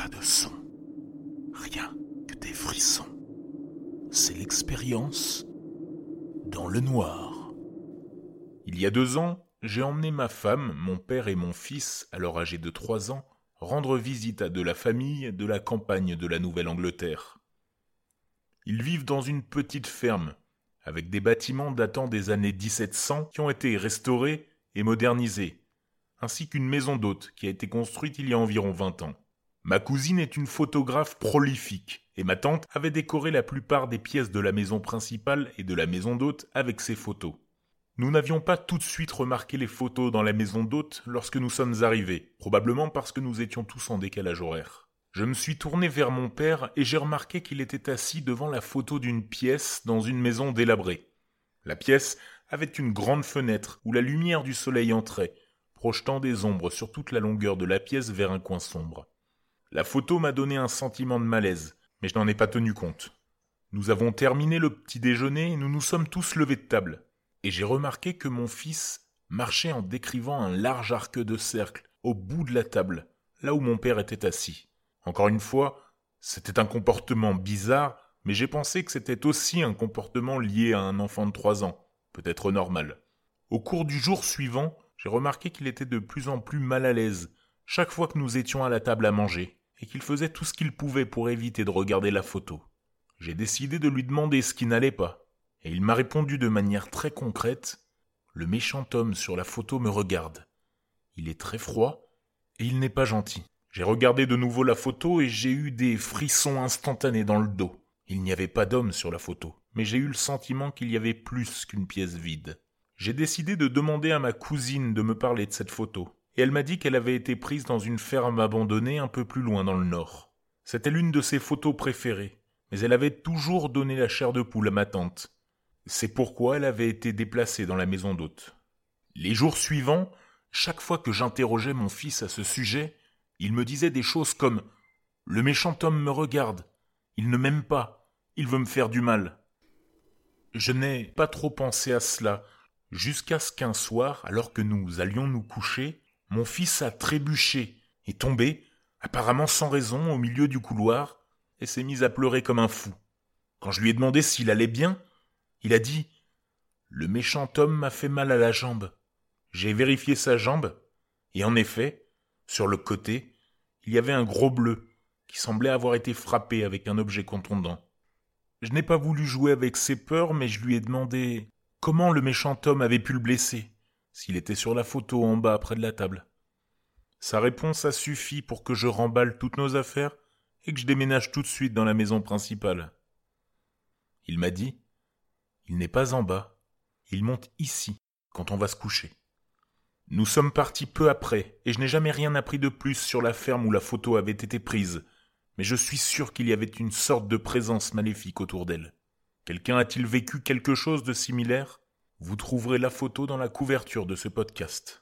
Pas de son. Rien que des frissons. C'est l'expérience dans le noir. Il y a deux ans, j'ai emmené ma femme, mon père et mon fils, alors âgés de trois ans, rendre visite à de la famille de la campagne de la Nouvelle-Angleterre. Ils vivent dans une petite ferme, avec des bâtiments datant des années 1700 qui ont été restaurés et modernisés, ainsi qu'une maison d'hôte qui a été construite il y a environ vingt ans. Ma cousine est une photographe prolifique, et ma tante avait décoré la plupart des pièces de la maison principale et de la maison d'hôte avec ses photos. Nous n'avions pas tout de suite remarqué les photos dans la maison d'hôte lorsque nous sommes arrivés, probablement parce que nous étions tous en décalage horaire. Je me suis tourné vers mon père et j'ai remarqué qu'il était assis devant la photo d'une pièce dans une maison délabrée. La pièce avait une grande fenêtre où la lumière du soleil entrait, projetant des ombres sur toute la longueur de la pièce vers un coin sombre. La photo m'a donné un sentiment de malaise, mais je n'en ai pas tenu compte. Nous avons terminé le petit déjeuner et nous nous sommes tous levés de table et j'ai remarqué que mon fils marchait en décrivant un large arc de cercle au bout de la table, là où mon père était assis. Encore une fois, c'était un comportement bizarre, mais j'ai pensé que c'était aussi un comportement lié à un enfant de trois ans, peut-être normal. Au cours du jour suivant, j'ai remarqué qu'il était de plus en plus mal à l'aise chaque fois que nous étions à la table à manger, et qu'il faisait tout ce qu'il pouvait pour éviter de regarder la photo. J'ai décidé de lui demander ce qui n'allait pas et il m'a répondu de manière très concrète Le méchant homme sur la photo me regarde. Il est très froid et il n'est pas gentil. J'ai regardé de nouveau la photo et j'ai eu des frissons instantanés dans le dos. Il n'y avait pas d'homme sur la photo, mais j'ai eu le sentiment qu'il y avait plus qu'une pièce vide. J'ai décidé de demander à ma cousine de me parler de cette photo, et elle m'a dit qu'elle avait été prise dans une ferme abandonnée un peu plus loin dans le nord. C'était l'une de ses photos préférées, mais elle avait toujours donné la chair de poule à ma tante, c'est pourquoi elle avait été déplacée dans la maison d'hôte. Les jours suivants, chaque fois que j'interrogeais mon fils à ce sujet, il me disait des choses comme Le méchant homme me regarde, il ne m'aime pas, il veut me faire du mal. Je n'ai pas trop pensé à cela, jusqu'à ce qu'un soir, alors que nous allions nous coucher, mon fils a trébuché et tombé, apparemment sans raison, au milieu du couloir, et s'est mis à pleurer comme un fou. Quand je lui ai demandé s'il allait bien, il a dit Le méchant homme m'a fait mal à la jambe. J'ai vérifié sa jambe, et en effet, sur le côté, il y avait un gros bleu qui semblait avoir été frappé avec un objet contondant. Je n'ai pas voulu jouer avec ses peurs, mais je lui ai demandé comment le méchant homme avait pu le blesser, s'il était sur la photo en bas près de la table. Sa réponse a suffi pour que je remballe toutes nos affaires et que je déménage tout de suite dans la maison principale. Il m'a dit il n'est pas en bas. Il monte ici, quand on va se coucher. Nous sommes partis peu après, et je n'ai jamais rien appris de plus sur la ferme où la photo avait été prise, mais je suis sûr qu'il y avait une sorte de présence maléfique autour d'elle. Quelqu'un a-t-il vécu quelque chose de similaire? Vous trouverez la photo dans la couverture de ce podcast.